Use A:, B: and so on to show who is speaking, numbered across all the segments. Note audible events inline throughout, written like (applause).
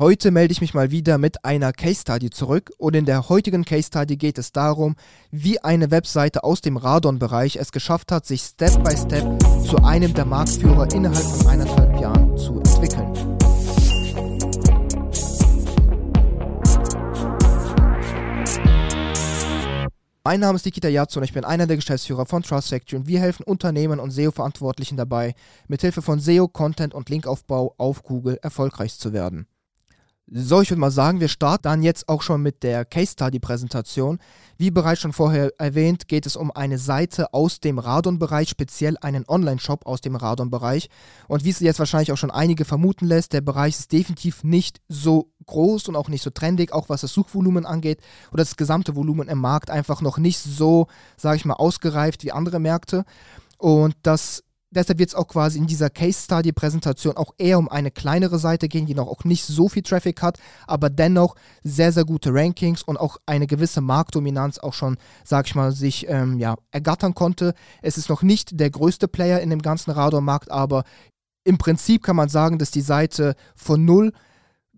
A: Heute melde ich mich mal wieder mit einer Case Study zurück und in der heutigen Case Study geht es darum, wie eine Webseite aus dem Radon-Bereich es geschafft hat, sich Step by Step zu einem der Marktführer innerhalb von eineinhalb Jahren zu entwickeln. Mein Name ist Nikita Yatsu und ich bin einer der Geschäftsführer von Trust Factory und wir helfen Unternehmen und SEO-Verantwortlichen dabei, mithilfe von SEO, Content und Linkaufbau auf Google erfolgreich zu werden. So, ich würde mal sagen, wir starten dann jetzt auch schon mit der Case Study Präsentation. Wie bereits schon vorher erwähnt, geht es um eine Seite aus dem Radon-Bereich, speziell einen Online-Shop aus dem Radon-Bereich. Und wie es jetzt wahrscheinlich auch schon einige vermuten lässt, der Bereich ist definitiv nicht so groß und auch nicht so trendig, auch was das Suchvolumen angeht oder das gesamte Volumen im Markt einfach noch nicht so, sage ich mal, ausgereift wie andere Märkte. Und das deshalb wird es auch quasi in dieser Case Study Präsentation auch eher um eine kleinere Seite gehen, die noch auch nicht so viel Traffic hat, aber dennoch sehr, sehr gute Rankings und auch eine gewisse Marktdominanz auch schon, sag ich mal, sich ähm, ja, ergattern konnte. Es ist noch nicht der größte Player in dem ganzen Radar-Markt, aber im Prinzip kann man sagen, dass die Seite von null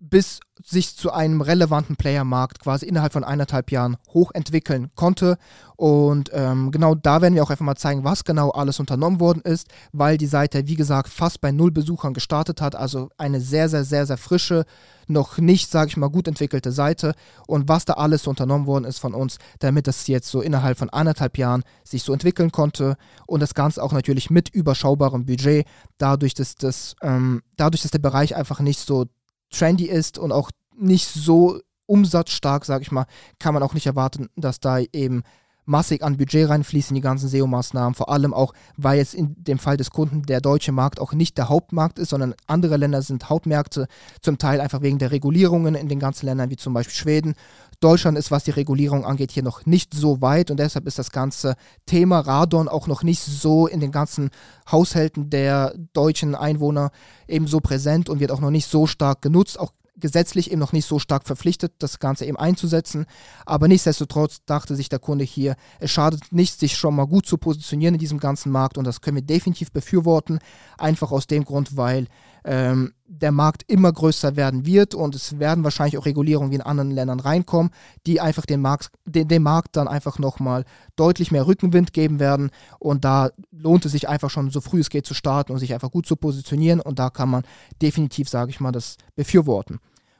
A: bis sich zu einem relevanten Playermarkt quasi innerhalb von eineinhalb Jahren hochentwickeln konnte. Und ähm, genau da werden wir auch einfach mal zeigen, was genau alles unternommen worden ist, weil die Seite, wie gesagt, fast bei null Besuchern gestartet hat. Also eine sehr, sehr, sehr, sehr frische, noch nicht, sage ich mal, gut entwickelte Seite. Und was da alles unternommen worden ist von uns, damit das jetzt so innerhalb von eineinhalb Jahren sich so entwickeln konnte. Und das Ganze auch natürlich mit überschaubarem Budget, dadurch, dass, das, ähm, dadurch, dass der Bereich einfach nicht so trendy ist und auch nicht so umsatzstark, sag ich mal, kann man auch nicht erwarten, dass da eben massig an Budget reinfließt in die ganzen SEO-Maßnahmen. Vor allem auch, weil jetzt in dem Fall des Kunden der deutsche Markt auch nicht der Hauptmarkt ist, sondern andere Länder sind Hauptmärkte, zum Teil einfach wegen der Regulierungen in den ganzen Ländern, wie zum Beispiel Schweden. Deutschland ist, was die Regulierung angeht, hier noch nicht so weit und deshalb ist das ganze Thema Radon auch noch nicht so in den ganzen Haushalten der deutschen Einwohner eben so präsent und wird auch noch nicht so stark genutzt. Auch gesetzlich eben noch nicht so stark verpflichtet, das Ganze eben einzusetzen. Aber nichtsdestotrotz dachte sich der Kunde hier, es schadet nicht, sich schon mal gut zu positionieren in diesem ganzen Markt und das können wir definitiv befürworten. Einfach aus dem Grund, weil ähm, der Markt immer größer werden wird und es werden wahrscheinlich auch Regulierungen wie in anderen Ländern reinkommen, die einfach den Markt, den, dem Markt dann einfach nochmal deutlich mehr Rückenwind geben werden. Und da lohnt es sich einfach schon so früh es geht zu starten und sich einfach gut zu positionieren. Und da kann man definitiv, sage ich mal, das befürworten.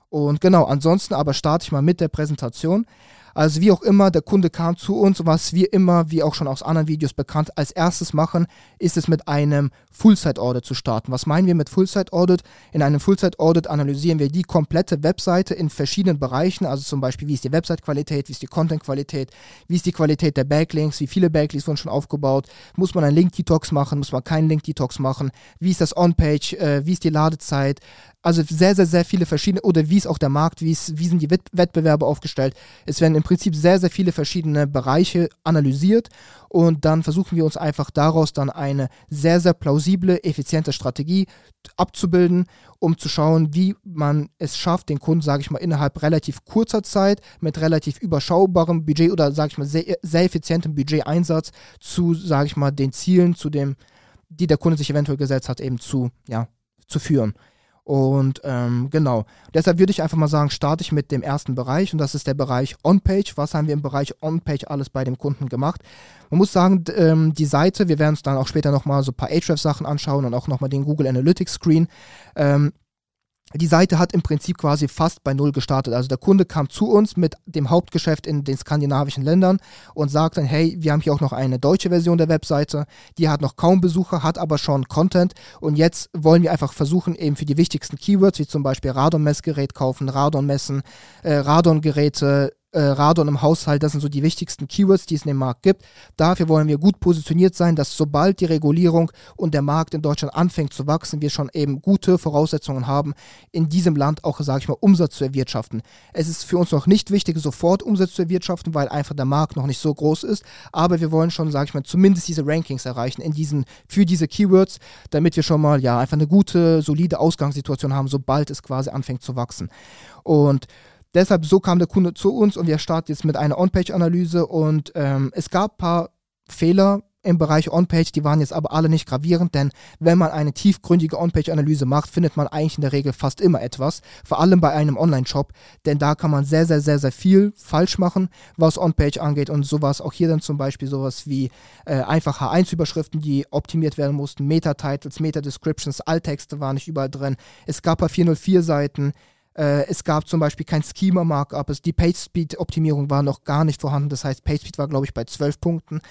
A: Und genau, ansonsten aber starte ich mal mit der Präsentation. Also wie auch immer, der Kunde kam zu uns, was wir immer, wie auch schon aus anderen Videos bekannt, als erstes machen, ist es mit einem Full-Site-Audit zu starten. Was meinen wir mit Full-Site-Audit? In einem Full-Site-Audit analysieren wir die komplette Webseite in verschiedenen Bereichen, also zum Beispiel, wie ist die Website-Qualität, wie ist die Content-Qualität, wie ist die Qualität der Backlinks, wie viele Backlinks wurden schon aufgebaut, muss man einen Link-Detox machen, muss man keinen Link-Detox machen, wie ist das On-Page, äh, wie ist die Ladezeit, also sehr, sehr, sehr viele verschiedene, oder wie ist auch der Markt, wie, ist, wie sind die Wettbewerbe aufgestellt. Es werden im Prinzip sehr, sehr viele verschiedene Bereiche analysiert und dann versuchen wir uns einfach daraus dann eine sehr, sehr plausible, effiziente Strategie abzubilden, um zu schauen, wie man es schafft, den Kunden, sage ich mal, innerhalb relativ kurzer Zeit mit relativ überschaubarem Budget oder, sage ich mal, sehr, sehr effizientem Budgeteinsatz zu, sage ich mal, den Zielen, zu dem, die der Kunde sich eventuell gesetzt hat, eben zu, ja, zu führen. Und ähm, genau, deshalb würde ich einfach mal sagen, starte ich mit dem ersten Bereich und das ist der Bereich On-Page. Was haben wir im Bereich On-Page alles bei dem Kunden gemacht? Man muss sagen, ähm, die Seite, wir werden uns dann auch später nochmal so ein paar Ahrefs-Sachen anschauen und auch nochmal den Google Analytics Screen. Ähm, die Seite hat im Prinzip quasi fast bei Null gestartet. Also der Kunde kam zu uns mit dem Hauptgeschäft in den skandinavischen Ländern und sagt dann, hey, wir haben hier auch noch eine deutsche Version der Webseite, die hat noch kaum Besucher, hat aber schon Content und jetzt wollen wir einfach versuchen, eben für die wichtigsten Keywords, wie zum Beispiel Radon-Messgerät kaufen, Radon-Messen, äh, Radon-Geräte, äh, Radon im Haushalt, das sind so die wichtigsten Keywords, die es in dem Markt gibt. Dafür wollen wir gut positioniert sein, dass sobald die Regulierung und der Markt in Deutschland anfängt zu wachsen, wir schon eben gute Voraussetzungen haben, in diesem Land auch, sage ich mal, Umsatz zu erwirtschaften. Es ist für uns noch nicht wichtig, sofort Umsatz zu erwirtschaften, weil einfach der Markt noch nicht so groß ist, aber wir wollen schon, sage ich mal, zumindest diese Rankings erreichen in diesen, für diese Keywords, damit wir schon mal, ja, einfach eine gute, solide Ausgangssituation haben, sobald es quasi anfängt zu wachsen. Und Deshalb, so kam der Kunde zu uns und wir starten jetzt mit einer On-Page-Analyse und ähm, es gab ein paar Fehler im Bereich On-Page, die waren jetzt aber alle nicht gravierend, denn wenn man eine tiefgründige On-Page-Analyse macht, findet man eigentlich in der Regel fast immer etwas, vor allem bei einem Online-Shop, denn da kann man sehr, sehr, sehr, sehr viel falsch machen, was On-Page angeht und sowas, auch hier dann zum Beispiel sowas wie äh, einfach H1-Überschriften, die optimiert werden mussten, Meta-Titles, Meta-Descriptions, Alttexte waren nicht überall drin, es gab paar 404-Seiten, äh, es gab zum Beispiel kein Schema-Markup, die PageSpeed-Optimierung war noch gar nicht vorhanden. Das heißt, PageSpeed war, glaube ich, bei 12 Punkten.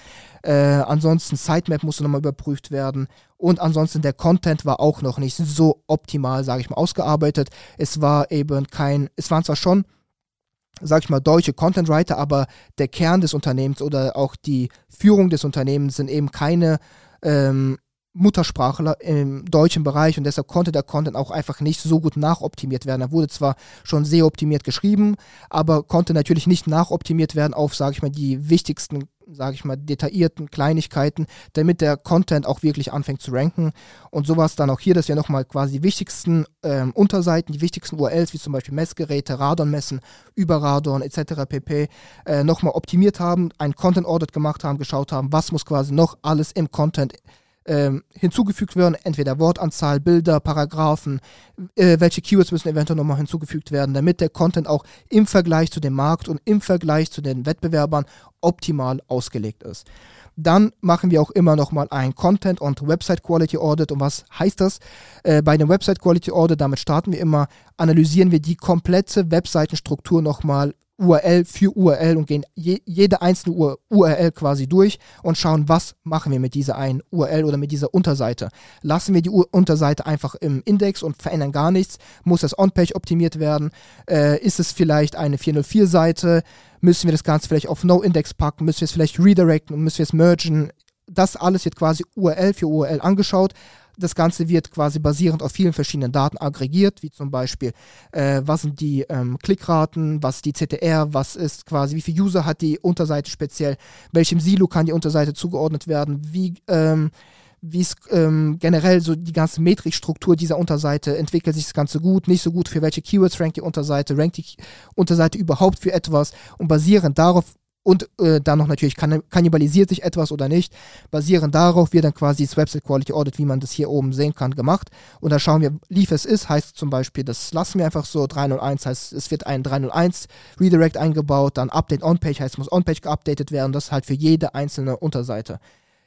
A: Äh, ansonsten Sitemap musste nochmal überprüft werden. Und ansonsten der Content war auch noch nicht so optimal, sage ich mal, ausgearbeitet. Es war eben kein, es waren zwar schon sag ich mal, deutsche Content Writer, aber der Kern des Unternehmens oder auch die Führung des Unternehmens sind eben keine ähm, Muttersprachler im deutschen Bereich und deshalb konnte der Content auch einfach nicht so gut nachoptimiert werden. Er wurde zwar schon sehr optimiert geschrieben, aber konnte natürlich nicht nachoptimiert werden auf, sage ich mal, die wichtigsten, sage ich mal, detaillierten Kleinigkeiten, damit der Content auch wirklich anfängt zu ranken. Und sowas dann auch hier, dass wir nochmal quasi die wichtigsten ähm, Unterseiten, die wichtigsten URLs, wie zum Beispiel Messgeräte, Radonmessen, über Radon etc. pp. Äh, nochmal optimiert haben, ein Content Audit gemacht haben, geschaut haben, was muss quasi noch alles im Content ähm, hinzugefügt werden, entweder Wortanzahl, Bilder, Paragraphen, äh, welche Keywords müssen eventuell nochmal hinzugefügt werden, damit der Content auch im Vergleich zu dem Markt und im Vergleich zu den Wettbewerbern optimal ausgelegt ist. Dann machen wir auch immer nochmal ein Content und Website Quality Audit. Und was heißt das? Äh, bei dem Website Quality Audit, damit starten wir immer, analysieren wir die komplette Webseitenstruktur nochmal URL für URL und gehen je, jede einzelne URL quasi durch und schauen, was machen wir mit dieser einen URL oder mit dieser Unterseite. Lassen wir die U Unterseite einfach im Index und verändern gar nichts? Muss das On-Page optimiert werden? Äh, ist es vielleicht eine 404-Seite? Müssen wir das Ganze vielleicht auf No-Index packen? Müssen wir es vielleicht redirecten müssen wir es mergen? Das alles wird quasi URL für URL angeschaut das Ganze wird quasi basierend auf vielen verschiedenen Daten aggregiert, wie zum Beispiel, äh, was sind die ähm, Klickraten, was die CTR, was ist quasi, wie viele User hat die Unterseite speziell, welchem Silo kann die Unterseite zugeordnet werden, wie ähm, wie es ähm, generell so die ganze Metrikstruktur dieser Unterseite entwickelt sich das Ganze gut, nicht so gut, für welche Keywords rankt die Unterseite, rankt die Unterseite überhaupt für etwas und basierend darauf und äh, dann noch natürlich kann, kannibalisiert sich etwas oder nicht. Basierend darauf wird dann quasi das Website Quality Audit, wie man das hier oben sehen kann, gemacht. Und da schauen wir, lief es ist, heißt zum Beispiel, das lassen wir einfach so. 301 heißt, es wird ein 301 Redirect eingebaut, dann Update On-Page heißt, es muss On-Page geupdatet werden. Das halt für jede einzelne Unterseite.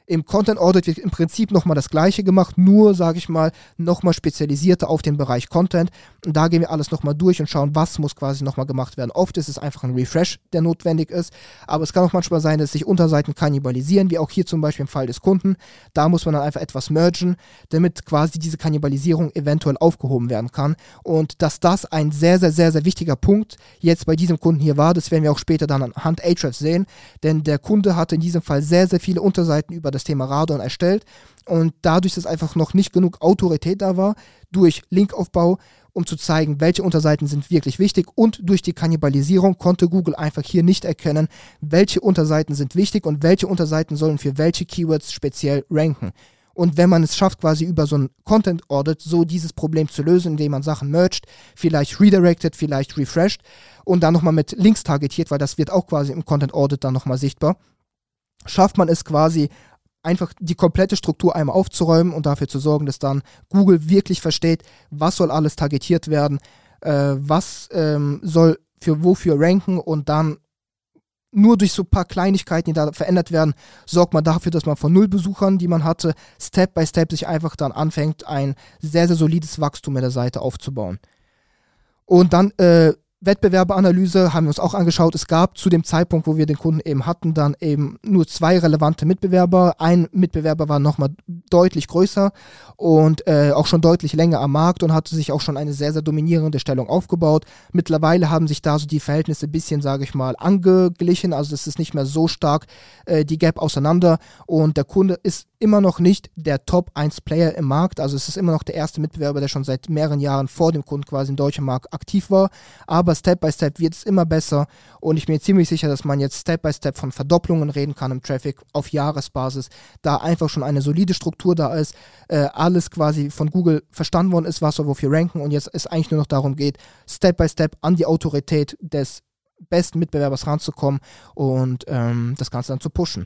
A: Im Content Audit wird im Prinzip nochmal das gleiche gemacht, nur, sage ich mal, nochmal spezialisierter auf den Bereich Content. Und da gehen wir alles nochmal durch und schauen, was muss quasi nochmal gemacht werden. Oft ist es einfach ein Refresh, der notwendig ist, aber es kann auch manchmal sein, dass sich Unterseiten kannibalisieren, wie auch hier zum Beispiel im Fall des Kunden. Da muss man dann einfach etwas mergen, damit quasi diese Kannibalisierung eventuell aufgehoben werden kann. Und dass das ein sehr, sehr, sehr, sehr wichtiger Punkt jetzt bei diesem Kunden hier war, das werden wir auch später dann anhand Ahrefs sehen, denn der Kunde hatte in diesem Fall sehr, sehr viele Unterseiten über das Thema Radon erstellt. Und dadurch, dass einfach noch nicht genug Autorität da war, durch Linkaufbau, um zu zeigen, welche Unterseiten sind wirklich wichtig und durch die Kannibalisierung konnte Google einfach hier nicht erkennen, welche Unterseiten sind wichtig und welche Unterseiten sollen für welche Keywords speziell ranken. Und wenn man es schafft, quasi über so ein Content Audit so dieses Problem zu lösen, indem man Sachen merged, vielleicht redirected, vielleicht refreshed und dann nochmal mit Links targetiert, weil das wird auch quasi im Content Audit dann nochmal sichtbar, schafft man es quasi einfach die komplette Struktur einmal aufzuräumen und dafür zu sorgen, dass dann Google wirklich versteht, was soll alles targetiert werden, äh, was ähm, soll für wofür ranken und dann nur durch so ein paar Kleinigkeiten, die da verändert werden, sorgt man dafür, dass man von null Besuchern, die man hatte, Step by Step sich einfach dann anfängt, ein sehr, sehr solides Wachstum in der Seite aufzubauen. Und dann äh, Wettbewerberanalyse haben wir uns auch angeschaut. Es gab zu dem Zeitpunkt, wo wir den Kunden eben hatten, dann eben nur zwei relevante Mitbewerber. Ein Mitbewerber war nochmal deutlich größer und äh, auch schon deutlich länger am Markt und hatte sich auch schon eine sehr, sehr dominierende Stellung aufgebaut. Mittlerweile haben sich da so die Verhältnisse ein bisschen, sage ich mal, angeglichen. Also es ist nicht mehr so stark äh, die Gap auseinander und der Kunde ist immer noch nicht der Top 1 Player im Markt. Also es ist immer noch der erste Mitbewerber, der schon seit mehreren Jahren vor dem Kunden quasi im deutschen Markt aktiv war. Aber Step by Step wird es immer besser und ich bin mir ziemlich sicher, dass man jetzt Step by Step von Verdopplungen reden kann im Traffic auf Jahresbasis, da einfach schon eine solide Struktur da ist, äh, alles quasi von Google verstanden worden ist, was soll wofür ranken und jetzt es eigentlich nur noch darum geht, Step by Step an die Autorität des besten Mitbewerbers ranzukommen und ähm, das Ganze dann zu pushen.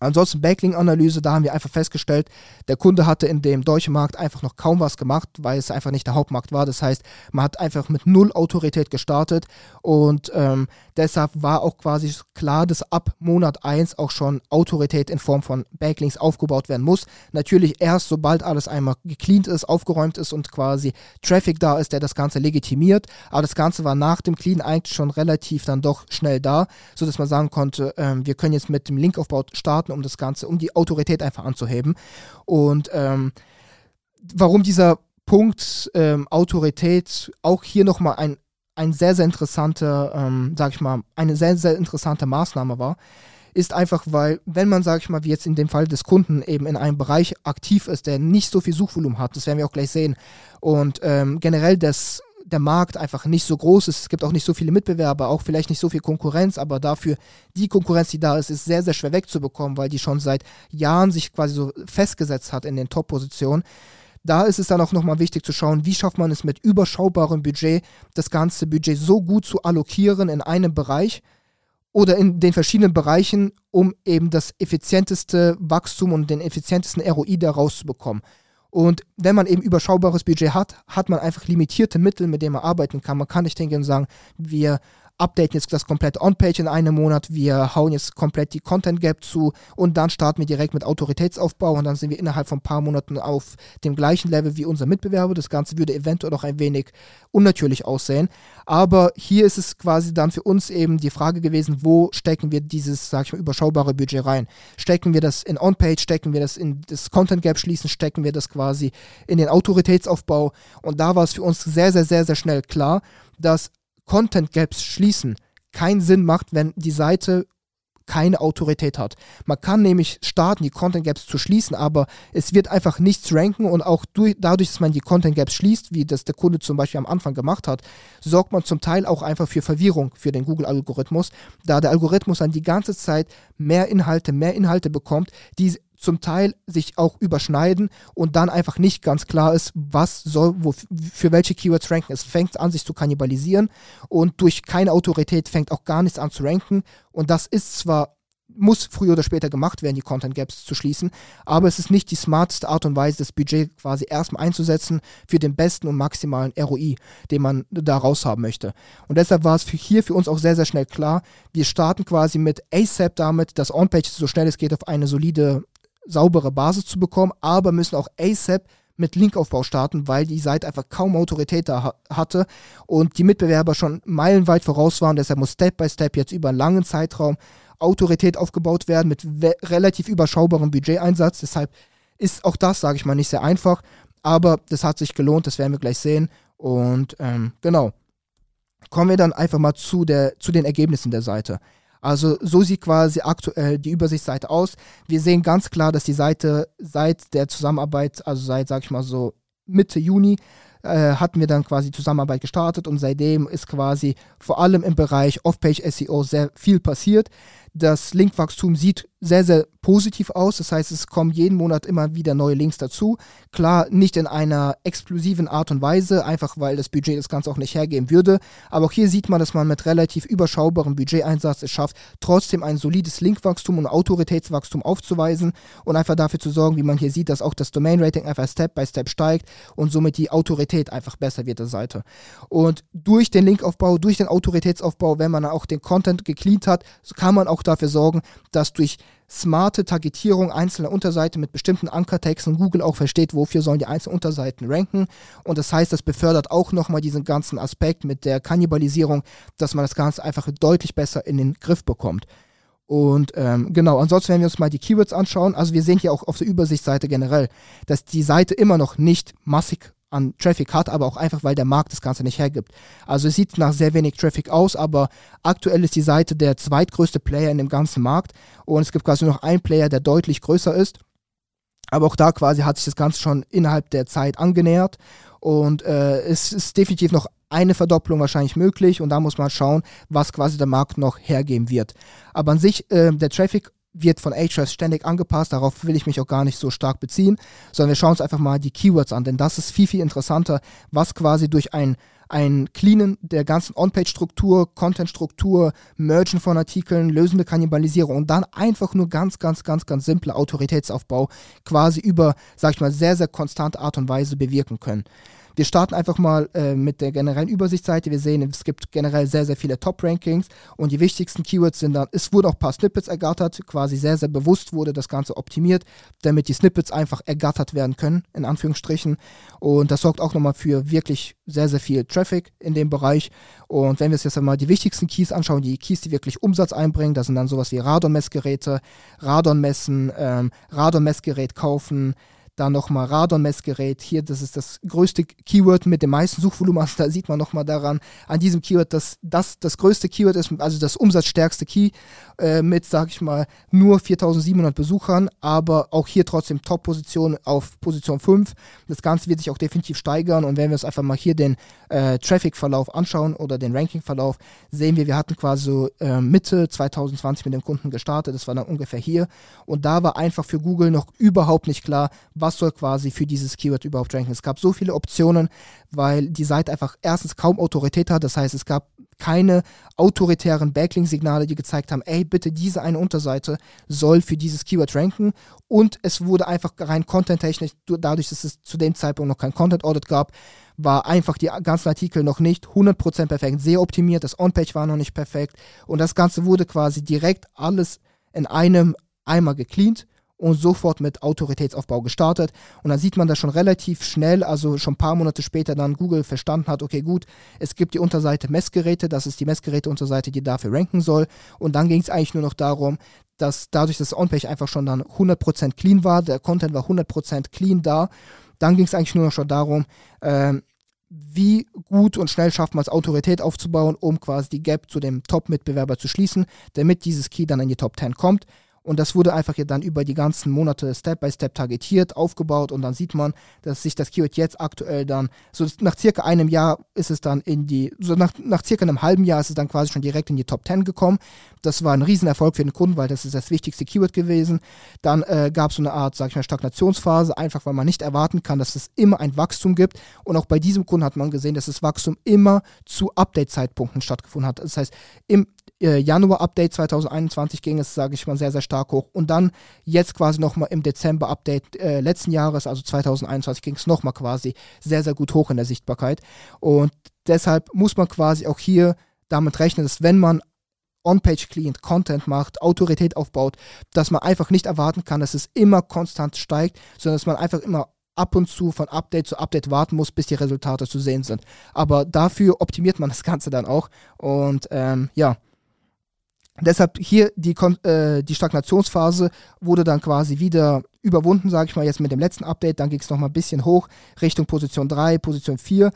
A: Ansonsten Backlink-Analyse, da haben wir einfach festgestellt, der Kunde hatte in dem deutschen Markt einfach noch kaum was gemacht, weil es einfach nicht der Hauptmarkt war. Das heißt, man hat einfach mit null Autorität gestartet und ähm, deshalb war auch quasi klar, dass ab Monat 1 auch schon Autorität in Form von Backlinks aufgebaut werden muss. Natürlich erst, sobald alles einmal gecleant ist, aufgeräumt ist und quasi Traffic da ist, der das Ganze legitimiert. Aber das Ganze war nach dem Clean eigentlich schon relativ dann doch schnell da, sodass man sagen konnte, ähm, wir können jetzt mit dem Linkaufbau starten Experten, um das Ganze, um die Autorität einfach anzuheben. Und ähm, warum dieser Punkt ähm, Autorität auch hier nochmal ein, ein sehr, sehr interessanter, ähm, sag ich mal, eine sehr, sehr interessante Maßnahme war, ist einfach, weil, wenn man, sag ich mal, wie jetzt in dem Fall des Kunden eben in einem Bereich aktiv ist, der nicht so viel Suchvolumen hat, das werden wir auch gleich sehen, und ähm, generell das der Markt einfach nicht so groß ist. Es gibt auch nicht so viele Mitbewerber, auch vielleicht nicht so viel Konkurrenz, aber dafür die Konkurrenz, die da ist, ist sehr, sehr schwer wegzubekommen, weil die schon seit Jahren sich quasi so festgesetzt hat in den Top-Positionen. Da ist es dann auch nochmal wichtig zu schauen, wie schafft man es mit überschaubarem Budget, das ganze Budget so gut zu allokieren in einem Bereich oder in den verschiedenen Bereichen, um eben das effizienteste Wachstum und den effizientesten ROI daraus zu bekommen. Und wenn man eben überschaubares Budget hat, hat man einfach limitierte Mittel, mit denen man arbeiten kann. Man kann nicht hingehen und sagen, wir updaten jetzt das komplette On-Page in einem Monat, wir hauen jetzt komplett die Content Gap zu und dann starten wir direkt mit Autoritätsaufbau und dann sind wir innerhalb von ein paar Monaten auf dem gleichen Level wie unser Mitbewerber. Das Ganze würde eventuell auch ein wenig unnatürlich aussehen. Aber hier ist es quasi dann für uns eben die Frage gewesen, wo stecken wir dieses, sag ich mal, überschaubare Budget rein? Stecken wir das in On-Page, stecken wir das in das Content Gap schließen, stecken wir das quasi in den Autoritätsaufbau? Und da war es für uns sehr, sehr, sehr, sehr schnell klar, dass Content Gaps schließen keinen Sinn macht, wenn die Seite keine Autorität hat. Man kann nämlich starten, die Content Gaps zu schließen, aber es wird einfach nichts ranken und auch durch, dadurch, dass man die Content Gaps schließt, wie das der Kunde zum Beispiel am Anfang gemacht hat, sorgt man zum Teil auch einfach für Verwirrung für den Google-Algorithmus, da der Algorithmus dann die ganze Zeit mehr Inhalte, mehr Inhalte bekommt, die zum Teil sich auch überschneiden und dann einfach nicht ganz klar ist, was soll, wo, für welche Keywords ranken. Es fängt an, sich zu kannibalisieren und durch keine Autorität fängt auch gar nichts an zu ranken. Und das ist zwar muss früher oder später gemacht werden, die Content Gaps zu schließen. Aber es ist nicht die smarteste Art und Weise, das Budget quasi erstmal einzusetzen für den besten und maximalen ROI, den man da raushaben möchte. Und deshalb war es für hier für uns auch sehr, sehr schnell klar, wir starten quasi mit ASAP damit, dass On-Page so schnell es geht auf eine solide saubere Basis zu bekommen, aber müssen auch ASAP mit Linkaufbau starten, weil die Seite einfach kaum Autorität da ha hatte und die Mitbewerber schon meilenweit voraus waren. Deshalb muss Step by Step jetzt über einen langen Zeitraum Autorität aufgebaut werden mit relativ überschaubarem Budgeteinsatz. Deshalb ist auch das, sage ich mal, nicht sehr einfach, aber das hat sich gelohnt, das werden wir gleich sehen. Und ähm, genau. Kommen wir dann einfach mal zu, der, zu den Ergebnissen der Seite. Also so sieht quasi aktuell die Übersichtsseite aus. Wir sehen ganz klar, dass die Seite seit der Zusammenarbeit, also seit, sag ich mal so, Mitte Juni, äh, hatten wir dann quasi Zusammenarbeit gestartet und seitdem ist quasi vor allem im Bereich Off-Page SEO sehr viel passiert. Das Linkwachstum sieht sehr, sehr positiv aus. Das heißt, es kommen jeden Monat immer wieder neue Links dazu. Klar, nicht in einer explosiven Art und Weise, einfach weil das Budget das Ganze auch nicht hergeben würde. Aber auch hier sieht man, dass man mit relativ überschaubarem Budgeteinsatz es schafft, trotzdem ein solides Linkwachstum und Autoritätswachstum aufzuweisen und einfach dafür zu sorgen, wie man hier sieht, dass auch das Domain-Rating einfach Step by Step steigt und somit die Autorität einfach besser wird der Seite. Und durch den Linkaufbau, durch den Autoritätsaufbau, wenn man auch den Content gecleant hat, kann man auch dafür sorgen, dass durch smarte Targetierung einzelner Unterseiten mit bestimmten Ankertexten Google auch versteht, wofür sollen die einzelnen Unterseiten ranken. Und das heißt, das befördert auch nochmal diesen ganzen Aspekt mit der Kannibalisierung, dass man das Ganze einfach deutlich besser in den Griff bekommt. Und ähm, genau, ansonsten werden wir uns mal die Keywords anschauen. Also wir sehen hier auch auf der Übersichtsseite generell, dass die Seite immer noch nicht massig an Traffic hat, aber auch einfach, weil der Markt das Ganze nicht hergibt. Also es sieht nach sehr wenig Traffic aus, aber aktuell ist die Seite der zweitgrößte Player in dem ganzen Markt und es gibt quasi noch einen Player, der deutlich größer ist. Aber auch da quasi hat sich das Ganze schon innerhalb der Zeit angenähert und äh, es ist definitiv noch eine Verdopplung wahrscheinlich möglich und da muss man schauen, was quasi der Markt noch hergeben wird. Aber an sich, äh, der Traffic wird von Ahrefs ständig angepasst, darauf will ich mich auch gar nicht so stark beziehen, sondern wir schauen uns einfach mal die Keywords an, denn das ist viel, viel interessanter, was quasi durch ein ein Cleanen der ganzen On-Page-Struktur, Content-Struktur, Mergen von Artikeln, lösende Kannibalisierung und dann einfach nur ganz, ganz, ganz, ganz simple Autoritätsaufbau quasi über, sag ich mal, sehr, sehr konstante Art und Weise bewirken können. Wir starten einfach mal äh, mit der generellen Übersichtsseite. Wir sehen, es gibt generell sehr, sehr viele Top-Rankings und die wichtigsten Keywords sind dann, es wurden auch ein paar Snippets ergattert, quasi sehr, sehr bewusst wurde das Ganze optimiert, damit die Snippets einfach ergattert werden können, in Anführungsstrichen. Und das sorgt auch nochmal für wirklich sehr, sehr viel Traffic in dem Bereich. Und wenn wir uns jetzt einmal die wichtigsten Keys anschauen, die Keys, die wirklich Umsatz einbringen, das sind dann sowas wie Radon-Messgeräte, Radon-Messen, ähm, Radon-Messgerät kaufen, dann nochmal Radon-Messgerät. Hier, das ist das größte Keyword mit dem meisten Suchvolumen. Also da sieht man nochmal daran, an diesem Keyword, dass das das größte Keyword ist, also das umsatzstärkste Key äh, mit, sag ich mal, nur 4700 Besuchern, aber auch hier trotzdem Top-Position auf Position 5. Das Ganze wird sich auch definitiv steigern und wenn wir uns einfach mal hier den äh, Traffic-Verlauf anschauen oder den Ranking-Verlauf, sehen wir, wir hatten quasi so äh, Mitte 2020 mit dem Kunden gestartet. Das war dann ungefähr hier und da war einfach für Google noch überhaupt nicht klar, was was soll quasi für dieses Keyword überhaupt ranken. Es gab so viele Optionen, weil die Seite einfach erstens kaum Autorität hat. Das heißt, es gab keine autoritären Backlink-Signale, die gezeigt haben, ey, bitte diese eine Unterseite soll für dieses Keyword ranken. Und es wurde einfach rein content-technisch, dadurch, dass es zu dem Zeitpunkt noch kein Content-Audit gab, war einfach die ganzen Artikel noch nicht 100% perfekt, sehr optimiert, das On-Page war noch nicht perfekt und das Ganze wurde quasi direkt alles in einem Eimer gecleant und sofort mit Autoritätsaufbau gestartet. Und dann sieht man das schon relativ schnell, also schon ein paar Monate später dann Google verstanden hat, okay gut, es gibt die Unterseite Messgeräte, das ist die Messgeräte-Unterseite, die dafür ranken soll. Und dann ging es eigentlich nur noch darum, dass dadurch, dass das OnPage einfach schon dann 100% clean war, der Content war 100% clean da, dann ging es eigentlich nur noch schon darum, äh, wie gut und schnell schafft man es, Autorität aufzubauen, um quasi die Gap zu dem Top-Mitbewerber zu schließen, damit dieses Key dann in die Top 10 kommt. Und das wurde einfach hier dann über die ganzen Monate Step by Step targetiert, aufgebaut und dann sieht man, dass sich das Keyword jetzt aktuell dann, so nach circa einem Jahr ist es dann in die, so nach, nach circa einem halben Jahr ist es dann quasi schon direkt in die Top 10 gekommen. Das war ein Riesenerfolg für den Kunden, weil das ist das wichtigste Keyword gewesen. Dann äh, gab es so eine Art, sag ich mal, Stagnationsphase, einfach weil man nicht erwarten kann, dass es immer ein Wachstum gibt. Und auch bei diesem Kunden hat man gesehen, dass das Wachstum immer zu Update-Zeitpunkten stattgefunden hat. Das heißt, im äh, Januar-Update 2021 ging es, sage ich mal, sehr, sehr stark hoch. Und dann jetzt quasi nochmal im Dezember-Update äh, letzten Jahres, also 2021, ging es nochmal quasi sehr, sehr gut hoch in der Sichtbarkeit. Und deshalb muss man quasi auch hier damit rechnen, dass wenn man On-Page Clean Content macht, Autorität aufbaut, dass man einfach nicht erwarten kann, dass es immer konstant steigt, sondern dass man einfach immer ab und zu von Update zu Update warten muss, bis die Resultate zu sehen sind. Aber dafür optimiert man das Ganze dann auch. Und ähm, ja, Deshalb hier die, äh, die Stagnationsphase wurde dann quasi wieder überwunden, sage ich mal, jetzt mit dem letzten Update. Dann ging es nochmal ein bisschen hoch Richtung Position 3, Position 4.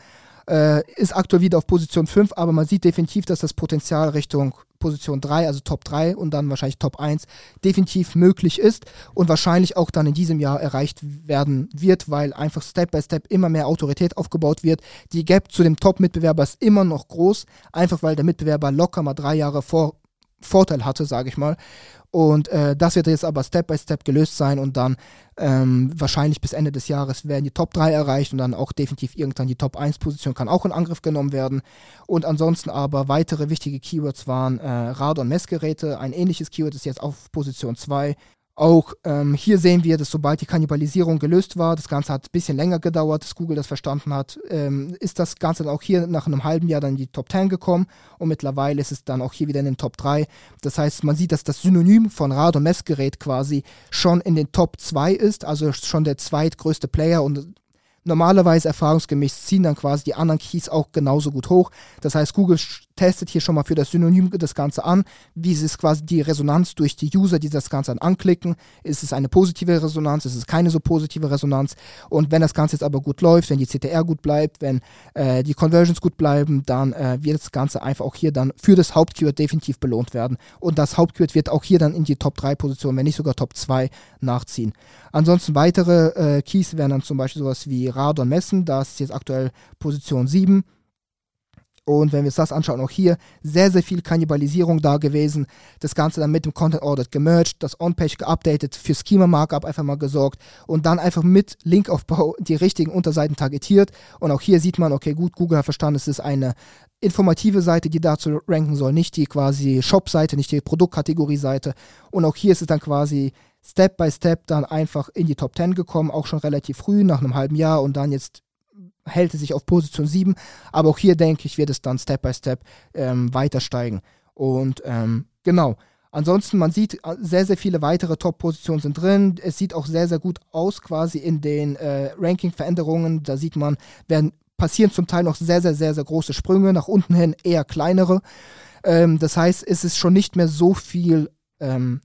A: Äh, ist aktuell wieder auf Position 5, aber man sieht definitiv, dass das Potenzial Richtung Position 3, also Top 3 und dann wahrscheinlich Top 1 definitiv möglich ist und wahrscheinlich auch dann in diesem Jahr erreicht werden wird, weil einfach Step by Step immer mehr Autorität aufgebaut wird. Die Gap zu dem Top-Mitbewerber ist immer noch groß, einfach weil der Mitbewerber locker mal drei Jahre vor Vorteil hatte, sage ich mal. Und äh, das wird jetzt aber Step by Step gelöst sein und dann ähm, wahrscheinlich bis Ende des Jahres werden die Top 3 erreicht und dann auch definitiv irgendwann die Top 1 Position kann auch in Angriff genommen werden. Und ansonsten aber weitere wichtige Keywords waren äh, Radon Messgeräte. Ein ähnliches Keyword ist jetzt auf Position 2. Auch ähm, hier sehen wir, dass sobald die Kannibalisierung gelöst war, das Ganze hat ein bisschen länger gedauert, dass Google das verstanden hat, ähm, ist das Ganze dann auch hier nach einem halben Jahr dann in die Top 10 gekommen und mittlerweile ist es dann auch hier wieder in den Top 3. Das heißt, man sieht, dass das Synonym von Rad- und Messgerät quasi schon in den Top 2 ist, also schon der zweitgrößte Player und normalerweise erfahrungsgemäß ziehen dann quasi die anderen Keys auch genauso gut hoch. Das heißt, Google testet hier schon mal für das Synonym das Ganze an. Wie ist quasi die Resonanz durch die User, die das Ganze dann anklicken? Ist es eine positive Resonanz? Ist es keine so positive Resonanz? Und wenn das Ganze jetzt aber gut läuft, wenn die CTR gut bleibt, wenn äh, die Conversions gut bleiben, dann äh, wird das Ganze einfach auch hier dann für das Hauptkeyword definitiv belohnt werden. Und das Hauptkeyword wird auch hier dann in die Top 3 Position, wenn nicht sogar Top 2 nachziehen. Ansonsten weitere äh, Keys wären dann zum Beispiel sowas wie Radon messen. Da ist jetzt aktuell Position 7 Und wenn wir uns das anschauen, auch hier sehr, sehr viel Kannibalisierung da gewesen. Das Ganze dann mit dem Content Audit gemerged, das On-Page geupdatet, für Schema Markup einfach mal gesorgt und dann einfach mit Linkaufbau (laughs) die richtigen Unterseiten targetiert. Und auch hier sieht man, okay, gut, Google hat verstanden, es ist eine informative Seite, die dazu ranken soll, nicht die quasi Shop-Seite, nicht die Produktkategorie-Seite. Und auch hier ist es dann quasi Step by Step dann einfach in die Top 10 gekommen, auch schon relativ früh, nach einem halben Jahr und dann jetzt hält es sich auf Position 7. Aber auch hier denke ich, wird es dann Step by Step ähm, weiter steigen. Und ähm, genau. Ansonsten, man sieht, äh, sehr, sehr viele weitere Top-Positionen sind drin. Es sieht auch sehr, sehr gut aus, quasi in den äh, Ranking-Veränderungen. Da sieht man, werden passieren zum Teil noch sehr, sehr, sehr, sehr große Sprünge, nach unten hin eher kleinere. Ähm, das heißt, es ist schon nicht mehr so viel ähm,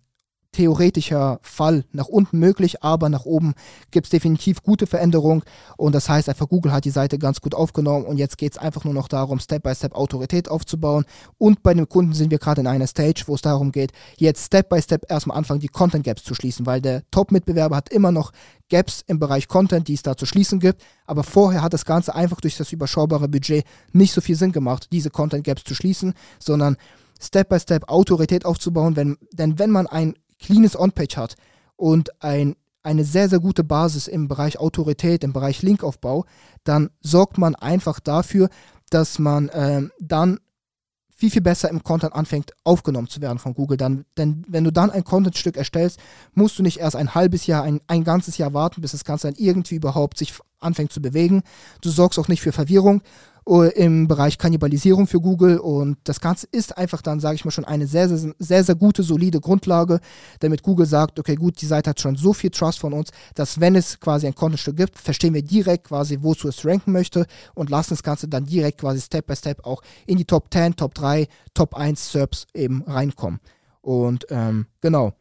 A: theoretischer Fall nach unten möglich, aber nach oben gibt es definitiv gute Veränderungen und das heißt einfach, Google hat die Seite ganz gut aufgenommen und jetzt geht es einfach nur noch darum, Step-by-Step Step Autorität aufzubauen. Und bei den Kunden sind wir gerade in einer Stage, wo es darum geht, jetzt Step-by-Step Step erstmal anfangen, die Content-Gaps zu schließen, weil der Top-Mitbewerber hat immer noch Gaps im Bereich Content, die es da zu schließen gibt, aber vorher hat das Ganze einfach durch das überschaubare Budget nicht so viel Sinn gemacht, diese Content-Gaps zu schließen, sondern Step-by-Step Step Autorität aufzubauen, wenn, denn wenn man ein cleanes On-Page hat und ein, eine sehr, sehr gute Basis im Bereich Autorität, im Bereich Linkaufbau, dann sorgt man einfach dafür, dass man ähm, dann viel, viel besser im Content anfängt, aufgenommen zu werden von Google. Dann, denn wenn du dann ein Contentstück erstellst, musst du nicht erst ein halbes Jahr, ein, ein ganzes Jahr warten, bis das Ganze dann irgendwie überhaupt sich anfängt zu bewegen. Du sorgst auch nicht für Verwirrung, im Bereich Kannibalisierung für Google und das Ganze ist einfach dann, sage ich mal, schon eine sehr, sehr, sehr, sehr gute, solide Grundlage, damit Google sagt, okay, gut, die Seite hat schon so viel Trust von uns, dass wenn es quasi ein Contentstück gibt, verstehen wir direkt quasi, wozu es ranken möchte und lassen das Ganze dann direkt quasi Step by Step auch in die Top 10, Top 3, Top 1 SERPs eben reinkommen. Und ähm, genau.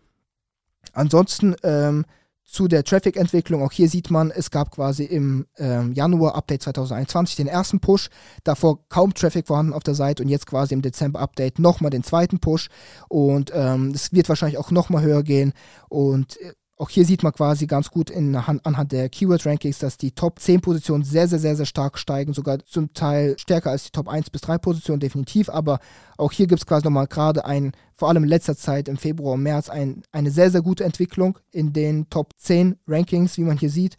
A: Ansonsten ähm, zu der Traffic-Entwicklung. Auch hier sieht man, es gab quasi im ähm, Januar Update 2021 den ersten Push, davor kaum Traffic vorhanden auf der Seite und jetzt quasi im Dezember Update nochmal den zweiten Push und ähm, es wird wahrscheinlich auch nochmal höher gehen und äh, auch hier sieht man quasi ganz gut in, anhand der Keyword-Rankings, dass die Top 10 Positionen sehr, sehr, sehr, sehr stark steigen, sogar zum Teil stärker als die Top 1 bis 3 Positionen, definitiv. Aber auch hier gibt es quasi nochmal gerade ein, vor allem in letzter Zeit, im Februar und März, ein, eine sehr, sehr gute Entwicklung in den Top 10 Rankings, wie man hier sieht.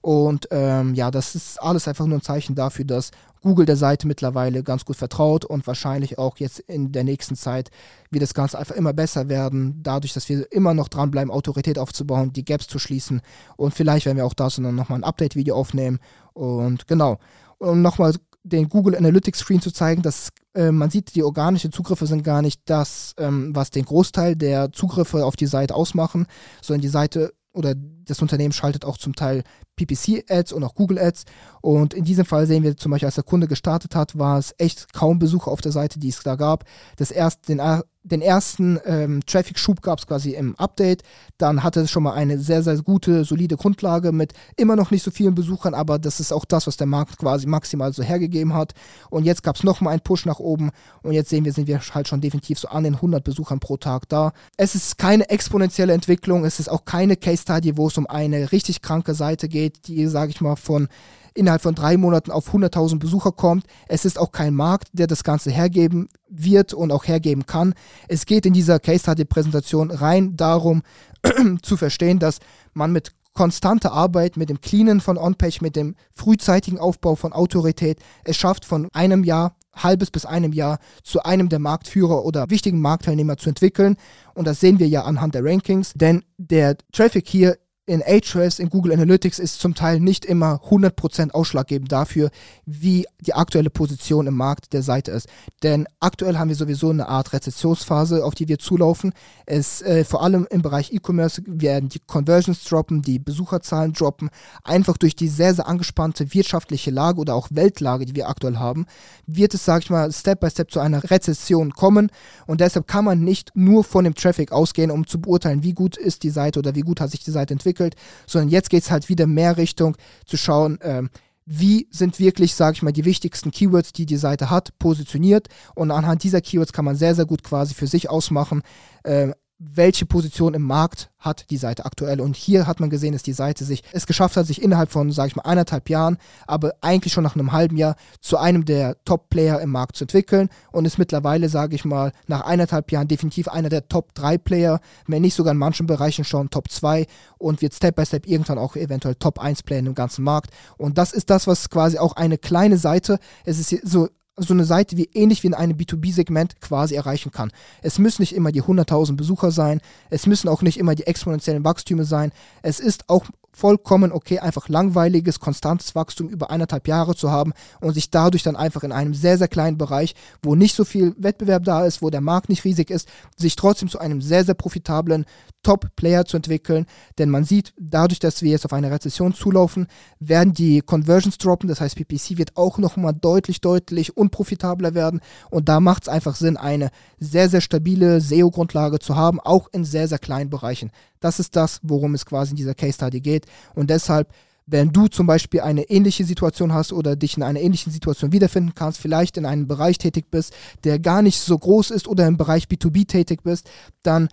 A: Und ähm, ja, das ist alles einfach nur ein Zeichen dafür, dass Google der Seite mittlerweile ganz gut vertraut und wahrscheinlich auch jetzt in der nächsten Zeit wird das Ganze einfach immer besser werden, dadurch, dass wir immer noch dranbleiben, Autorität aufzubauen, die Gaps zu schließen und vielleicht werden wir auch dazu dann nochmal ein Update-Video aufnehmen und genau. Um nochmal den Google Analytics Screen zu zeigen, dass äh, man sieht, die organischen Zugriffe sind gar nicht das, ähm, was den Großteil der Zugriffe auf die Seite ausmachen, sondern die Seite oder das Unternehmen schaltet auch zum Teil PPC-Ads und auch Google-Ads. Und in diesem Fall sehen wir zum Beispiel, als der Kunde gestartet hat, war es echt kaum Besucher auf der Seite, die es da gab. Das erst, den, den ersten ähm, Traffic-Schub gab es quasi im Update. Dann hatte es schon mal eine sehr, sehr gute, solide Grundlage mit immer noch nicht so vielen Besuchern, aber das ist auch das, was der Markt quasi maximal so hergegeben hat. Und jetzt gab es nochmal einen Push nach oben und jetzt sehen wir, sind wir halt schon definitiv so an den 100 Besuchern pro Tag da. Es ist keine exponentielle Entwicklung, es ist auch keine Case-Study, wo es um eine richtig kranke Seite geht, die, sage ich mal, von innerhalb von drei Monaten auf 100.000 Besucher kommt. Es ist auch kein Markt, der das Ganze hergeben wird und auch hergeben kann. Es geht in dieser Case Study Präsentation rein darum (clears throat) zu verstehen, dass man mit konstanter Arbeit, mit dem Cleanen von OnPage, mit dem frühzeitigen Aufbau von Autorität es schafft, von einem Jahr halbes bis einem Jahr zu einem der Marktführer oder wichtigen Marktteilnehmer zu entwickeln. Und das sehen wir ja anhand der Rankings, denn der Traffic hier in Ahrefs, in Google Analytics ist zum Teil nicht immer 100% ausschlaggebend dafür, wie die aktuelle Position im Markt der Seite ist. Denn aktuell haben wir sowieso eine Art Rezessionsphase, auf die wir zulaufen. Es, äh, vor allem im Bereich E-Commerce werden die Conversions droppen, die Besucherzahlen droppen, einfach durch die sehr, sehr angespannte wirtschaftliche Lage oder auch Weltlage, die wir aktuell haben, wird es, sage ich mal, Step by Step zu einer Rezession kommen. Und deshalb kann man nicht nur von dem Traffic ausgehen, um zu beurteilen, wie gut ist die Seite oder wie gut hat sich die Seite entwickelt entwickelt, sondern jetzt geht es halt wieder mehr Richtung zu schauen, ähm, wie sind wirklich, sage ich mal, die wichtigsten Keywords, die die Seite hat, positioniert. Und anhand dieser Keywords kann man sehr, sehr gut quasi für sich ausmachen, äh, welche Position im Markt hat die Seite aktuell. Und hier hat man gesehen, dass die Seite sich es geschafft hat, sich innerhalb von, sage ich mal, eineinhalb Jahren, aber eigentlich schon nach einem halben Jahr zu einem der Top-Player im Markt zu entwickeln und ist mittlerweile, sage ich mal, nach eineinhalb Jahren definitiv einer der Top-3-Player, wenn nicht sogar in manchen Bereichen schon Top 2 und wird Step by Step irgendwann auch eventuell Top 1-Player im ganzen Markt. Und das ist das, was quasi auch eine kleine Seite, es ist so so eine Seite wie ähnlich wie in einem B2B-Segment quasi erreichen kann. Es müssen nicht immer die 100.000 Besucher sein, es müssen auch nicht immer die exponentiellen Wachstüme sein. Es ist auch vollkommen okay, einfach langweiliges, konstantes Wachstum über eineinhalb Jahre zu haben und sich dadurch dann einfach in einem sehr, sehr kleinen Bereich, wo nicht so viel Wettbewerb da ist, wo der Markt nicht riesig ist, sich trotzdem zu einem sehr, sehr profitablen Top-Player zu entwickeln. Denn man sieht, dadurch, dass wir jetzt auf eine Rezession zulaufen, werden die Conversions droppen. Das heißt, PPC wird auch nochmal deutlich, deutlich unprofitabler werden. Und da macht es einfach Sinn, eine sehr, sehr stabile SEO-Grundlage zu haben, auch in sehr, sehr kleinen Bereichen. Das ist das, worum es quasi in dieser Case Study geht. Und deshalb, wenn du zum Beispiel eine ähnliche Situation hast oder dich in einer ähnlichen Situation wiederfinden kannst, vielleicht in einem Bereich tätig bist, der gar nicht so groß ist oder im Bereich B2B tätig bist, dann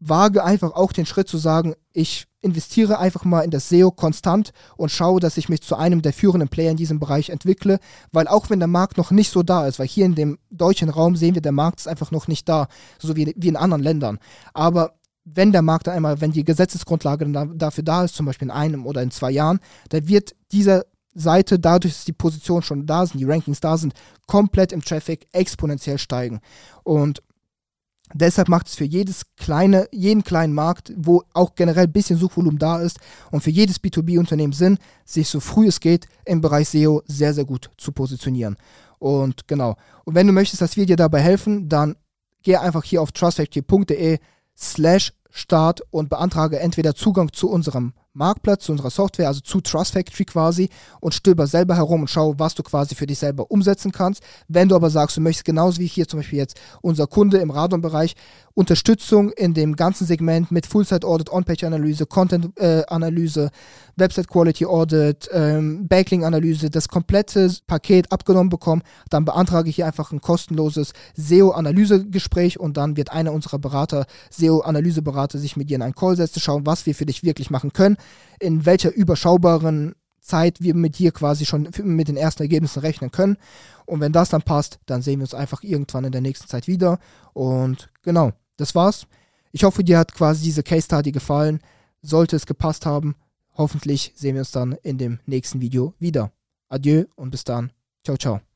A: wage einfach auch den Schritt zu sagen, ich investiere einfach mal in das SEO konstant und schaue, dass ich mich zu einem der führenden Player in diesem Bereich entwickle, weil auch wenn der Markt noch nicht so da ist, weil hier in dem deutschen Raum sehen wir, der Markt ist einfach noch nicht da, so wie, wie in anderen Ländern. Aber wenn der Markt einmal, wenn die Gesetzesgrundlage dafür da ist, zum Beispiel in einem oder in zwei Jahren, dann wird diese Seite, dadurch, dass die Positionen schon da sind, die Rankings da sind, komplett im Traffic exponentiell steigen. Und deshalb macht es für jedes kleine, jeden kleinen Markt, wo auch generell ein bisschen Suchvolumen da ist und für jedes B2B-Unternehmen Sinn, sich so früh es geht im Bereich SEO sehr, sehr gut zu positionieren. Und genau. Und wenn du möchtest, dass wir dir dabei helfen, dann geh einfach hier auf trustfactory.de slash start und beantrage entweder Zugang zu unserem Marktplatz, zu unserer Software, also zu Trust Factory quasi und stöber selber herum und schau, was du quasi für dich selber umsetzen kannst. Wenn du aber sagst, du möchtest genauso wie hier zum Beispiel jetzt unser Kunde im Radon-Bereich Unterstützung in dem ganzen Segment mit Full-Site-Audit, On-Page-Analyse, Content-Analyse, äh, Website-Quality-Audit, ähm, Backlink-Analyse, das komplette Paket abgenommen bekommen, dann beantrage ich hier einfach ein kostenloses SEO-Analysegespräch und dann wird einer unserer Berater, SEO-Analyseberater, sich mit dir in einen Call setzen, schauen, was wir für dich wirklich machen können, in welcher überschaubaren Zeit wir mit dir quasi schon mit den ersten Ergebnissen rechnen können. Und wenn das dann passt, dann sehen wir uns einfach irgendwann in der nächsten Zeit wieder. Und genau, das war's. Ich hoffe, dir hat quasi diese Case Study gefallen. Sollte es gepasst haben, hoffentlich sehen wir uns dann in dem nächsten Video wieder. Adieu und bis dann. Ciao, ciao.